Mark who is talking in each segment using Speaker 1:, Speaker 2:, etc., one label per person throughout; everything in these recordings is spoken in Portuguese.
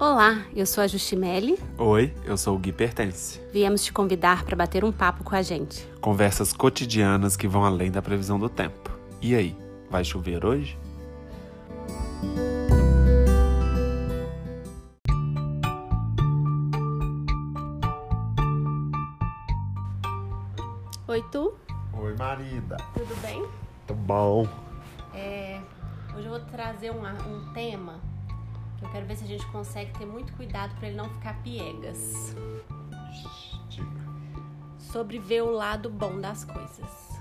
Speaker 1: Olá, eu sou a Justimelli.
Speaker 2: Oi, eu sou o Gui Pertence.
Speaker 1: Viemos te convidar para bater um papo com a gente.
Speaker 2: Conversas cotidianas que vão além da previsão do tempo. E aí, vai chover hoje?
Speaker 1: Oi, tu?
Speaker 2: Oi, marida.
Speaker 1: Tudo bem?
Speaker 2: Tudo bom.
Speaker 1: É, hoje eu vou trazer um, um tema eu quero ver se a gente consegue ter muito cuidado para ele não ficar piegas. Sobre ver o lado bom das coisas.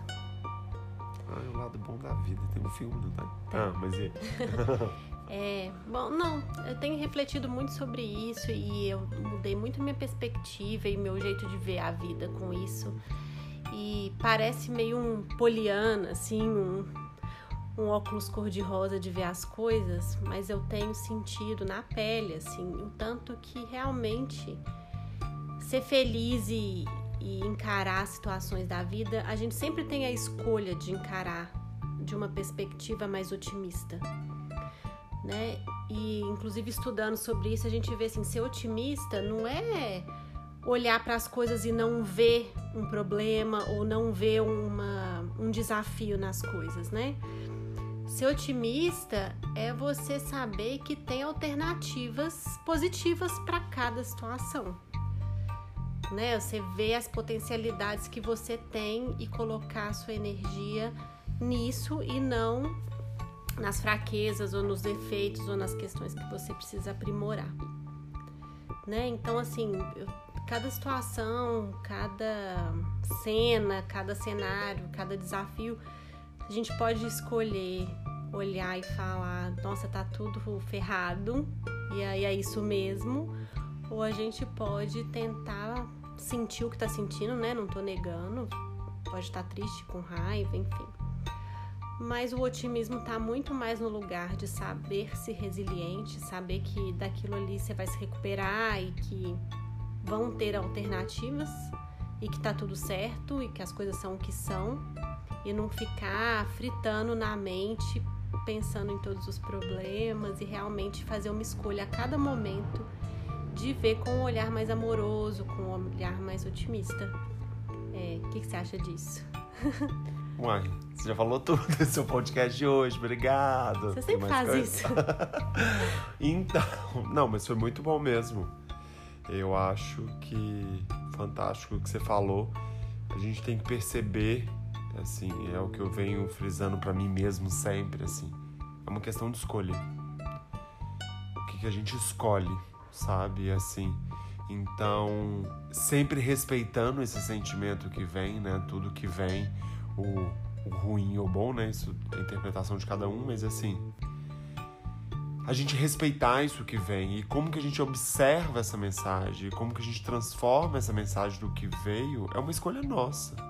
Speaker 2: Ah, é o lado bom da vida. Tem um filme, não tem? Ah, mas e?
Speaker 1: É, bom, não, eu tenho refletido muito sobre isso e eu mudei muito minha perspectiva e meu jeito de ver a vida com isso. E parece meio um poliana, assim, um, um óculos cor-de-rosa de ver as coisas, mas eu tenho sentido na pele, assim, o tanto que realmente ser feliz e, e encarar situações da vida, a gente sempre tem a escolha de encarar de uma perspectiva mais otimista, né? E inclusive estudando sobre isso, a gente vê assim, ser otimista não é olhar para as coisas e não ver um problema ou não ver uma, um desafio nas coisas, né? Ser otimista é você saber que tem alternativas positivas para cada situação. Né? Você vê as potencialidades que você tem e colocar a sua energia nisso e não nas fraquezas ou nos defeitos ou nas questões que você precisa aprimorar. Né? Então, assim, cada situação, cada cena, cada cenário, cada desafio, a gente pode escolher olhar e falar: nossa, tá tudo ferrado, e aí é isso mesmo. Ou a gente pode tentar sentir o que tá sentindo, né? Não tô negando, pode estar triste, com raiva, enfim. Mas o otimismo tá muito mais no lugar de saber se resiliente, saber que daquilo ali você vai se recuperar e que vão ter alternativas e que tá tudo certo e que as coisas são o que são e não ficar fritando na mente pensando em todos os problemas e realmente fazer uma escolha a cada momento de ver com um olhar mais amoroso, com um olhar mais otimista. É, o que, que você acha disso?
Speaker 2: Uai, você já falou tudo desse seu podcast de hoje, obrigado.
Speaker 1: Você sempre faz
Speaker 2: coisa?
Speaker 1: isso.
Speaker 2: Então, não, mas foi muito bom mesmo. Eu acho que fantástico o que você falou. A gente tem que perceber, assim, é o que eu venho frisando pra mim mesmo sempre, assim. É uma questão de escolha. O que, que a gente escolhe, sabe? Assim. Então, sempre respeitando esse sentimento que vem, né? Tudo que vem, o, o ruim ou bom, né? Isso é a interpretação de cada um, mas assim, a gente respeitar isso que vem e como que a gente observa essa mensagem, como que a gente transforma essa mensagem do que veio, é uma escolha nossa.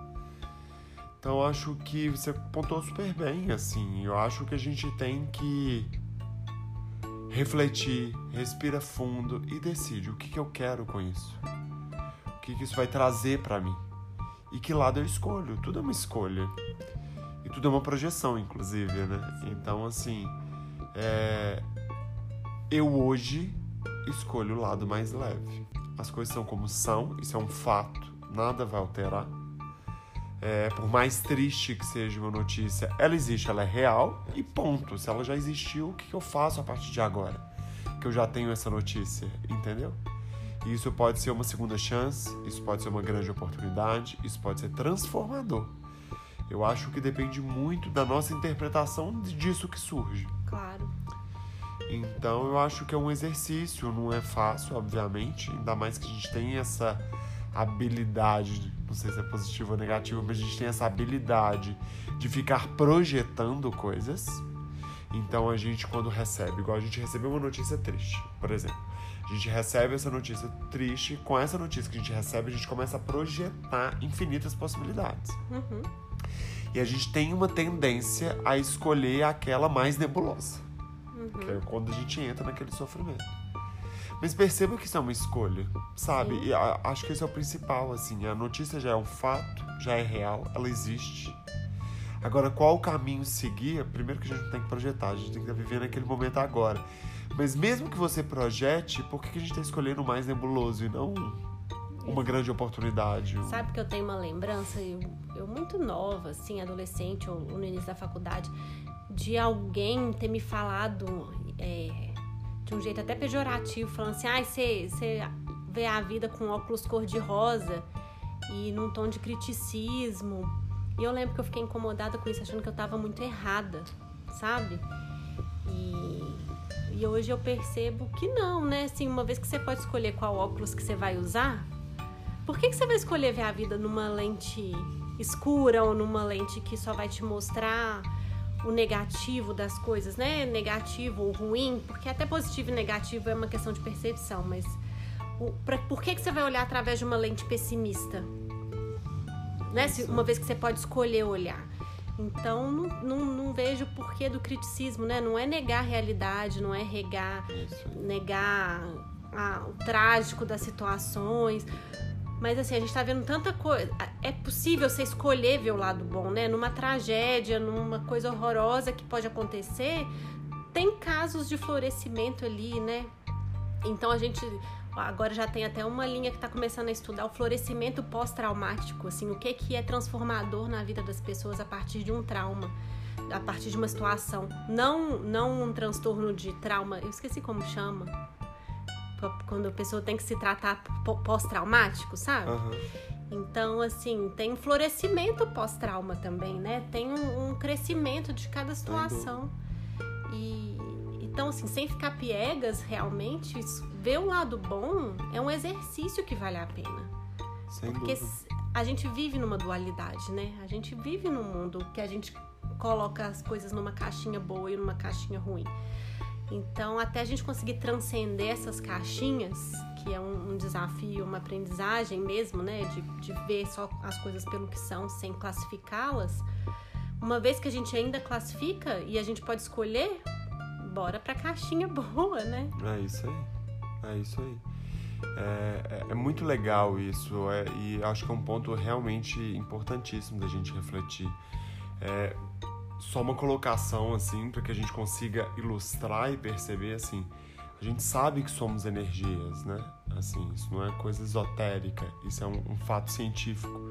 Speaker 2: Então acho que você pontuou super bem, assim. Eu acho que a gente tem que refletir, respira fundo e decide o que, que eu quero com isso. O que, que isso vai trazer para mim. E que lado eu escolho. Tudo é uma escolha. E tudo é uma projeção, inclusive, né? Então, assim, é, eu hoje escolho o lado mais leve. As coisas são como são, isso é um fato, nada vai alterar. É, por mais triste que seja uma notícia, ela existe, ela é real e ponto. Se ela já existiu, o que eu faço a partir de agora? Que eu já tenho essa notícia, entendeu? E isso pode ser uma segunda chance, isso pode ser uma grande oportunidade, isso pode ser transformador. Eu acho que depende muito da nossa interpretação disso que surge.
Speaker 1: Claro.
Speaker 2: Então eu acho que é um exercício, não é fácil, obviamente, ainda mais que a gente tem essa habilidade, não sei se é positivo ou negativo, mas a gente tem essa habilidade de ficar projetando coisas. Então a gente quando recebe, igual a gente recebeu uma notícia triste, por exemplo, a gente recebe essa notícia triste, com essa notícia que a gente recebe, a gente começa a projetar infinitas possibilidades.
Speaker 1: Uhum.
Speaker 2: E a gente tem uma tendência a escolher aquela mais nebulosa
Speaker 1: Uhum.
Speaker 2: que é quando a gente entra naquele sofrimento. Mas perceba que isso é uma escolha, sabe?
Speaker 1: Sim.
Speaker 2: E a- acho que esse é o principal, assim. A notícia já é um fato, já é real, ela existe. Agora, qual o caminho seguir? Primeiro que a gente não tem que projetar, a gente tem que estar vivendo aquele momento agora. Mas mesmo que você projete, por que a gente tá escolhendo mais nebuloso e não uma grande oportunidade?
Speaker 1: Sabe que eu tenho uma lembrança, eu, eu muito nova, assim, adolescente ou, ou no início da faculdade, de alguém ter me falado é, de um jeito até pejorativo, falando assim, ai, ah, você vê a vida com óculos cor-de-rosa e num tom de criticismo. E eu lembro que eu fiquei incomodada com isso, achando que eu estava muito errada, sabe? E, e hoje eu percebo que não, né? Assim, uma vez que você pode escolher qual óculos que você vai usar, por que, que você vai escolher ver a vida numa lente escura ou numa lente que só vai te mostrar o negativo das coisas, né? Negativo ou ruim, porque até positivo e negativo é uma questão de percepção, mas o, pra, por que, que você vai olhar através de uma lente pessimista? Né? Se, uma vez que você pode escolher olhar. Então, não, não, não vejo o porquê do criticismo, né? Não é negar a realidade, não é regar, negar a, o trágico das situações. Mas assim, a gente tá vendo tanta coisa. É possível você escolher ver o lado bom, né? Numa tragédia, numa coisa horrorosa que pode acontecer, tem casos de florescimento ali, né? Então a gente agora já tem até uma linha que está começando a estudar o florescimento pós-traumático, assim, o que que é transformador na vida das pessoas a partir de um trauma, a partir de uma situação, não não um transtorno de trauma, eu esqueci como chama, quando a pessoa tem que se tratar pós-traumático, sabe? Uhum. Então, assim, tem um florescimento pós-trauma também, né? Tem um, um, crescimento de cada situação. E então, assim, sem ficar piegas, realmente, ver o lado bom é um exercício que vale a pena. Sem Porque dúvida. a gente vive numa dualidade, né? A gente vive num mundo que a gente coloca as coisas numa caixinha boa e numa caixinha ruim. Então, até a gente conseguir transcender essas caixinhas, que é um, um desafio, uma aprendizagem mesmo, né? De, de ver só as coisas pelo que são, sem classificá-las. Uma vez que a gente ainda classifica e a gente pode escolher, bora pra caixinha boa, né?
Speaker 2: É isso aí. É isso aí. É, é, é muito legal isso é, e acho que é um ponto realmente importantíssimo da gente refletir. É, só uma colocação assim para que a gente consiga ilustrar e perceber assim. A gente sabe que somos energias, né? Assim, isso não é coisa esotérica, isso é um, um fato científico.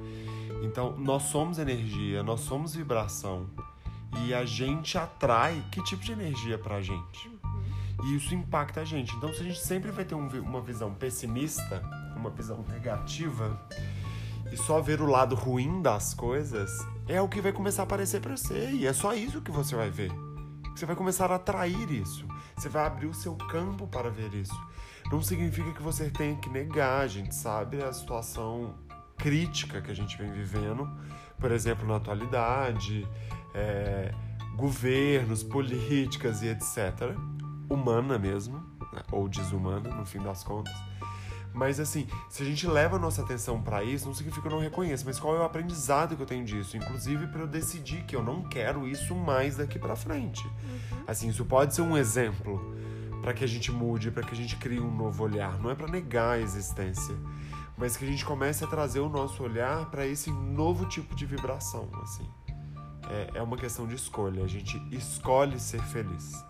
Speaker 2: Então, nós somos energia, nós somos vibração e a gente atrai que tipo de energia para a gente. E isso impacta a gente. Então, se a gente sempre vai ter um, uma visão pessimista, uma visão negativa, e só ver o lado ruim das coisas, é o que vai começar a aparecer para você. E é só isso que você vai ver. Você vai começar a atrair isso. Você vai abrir o seu campo para ver isso. Não significa que você tenha que negar, a gente sabe a situação crítica que a gente vem vivendo, por exemplo, na atualidade, é, governos, políticas e etc. Humana mesmo, né? ou desumana, no fim das contas. Mas assim, se a gente leva a nossa atenção para isso, não significa que eu não reconheço, mas qual é o aprendizado que eu tenho disso? Inclusive para eu decidir que eu não quero isso mais daqui para frente. Uhum. Assim, isso pode ser um exemplo para que a gente mude, para que a gente crie um novo olhar. Não é para negar a existência, mas que a gente comece a trazer o nosso olhar para esse novo tipo de vibração, assim. É, é uma questão de escolha. A gente escolhe ser feliz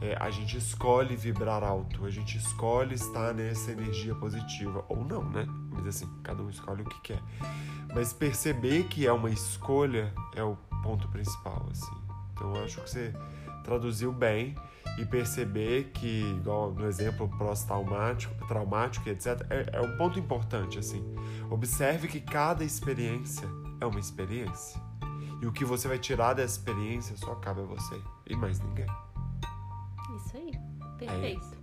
Speaker 2: é, a gente escolhe vibrar alto, a gente escolhe estar nessa energia positiva, ou não, né? Mas assim, cada um escolhe o que quer. Mas perceber que é uma escolha é o ponto principal, assim. Então eu acho que você traduziu bem e perceber que, igual no exemplo pós-traumático, traumático, etc., é, é um ponto importante, assim. Observe que cada experiência é uma experiência. E o que você vai tirar dessa experiência só cabe a você e mais ninguém.
Speaker 1: Isso aí. Perfeito.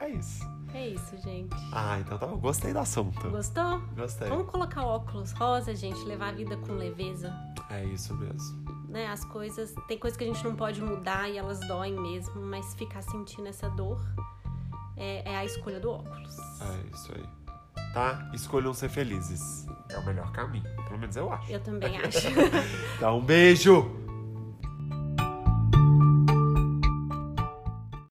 Speaker 2: É, é isso.
Speaker 1: É isso, gente.
Speaker 2: Ah, então tá bom. Gostei do assunto.
Speaker 1: Gostou?
Speaker 2: Gostei.
Speaker 1: Vamos colocar óculos rosa, gente, levar a vida com leveza.
Speaker 2: É isso mesmo.
Speaker 1: Né, as coisas, tem coisas que a gente não pode mudar e elas doem mesmo, mas ficar sentindo essa dor é, é a escolha do óculos.
Speaker 2: É isso aí. Tá? Escolham ser felizes. É o melhor caminho. Pelo menos eu acho.
Speaker 1: Eu também acho.
Speaker 2: Dá um beijo!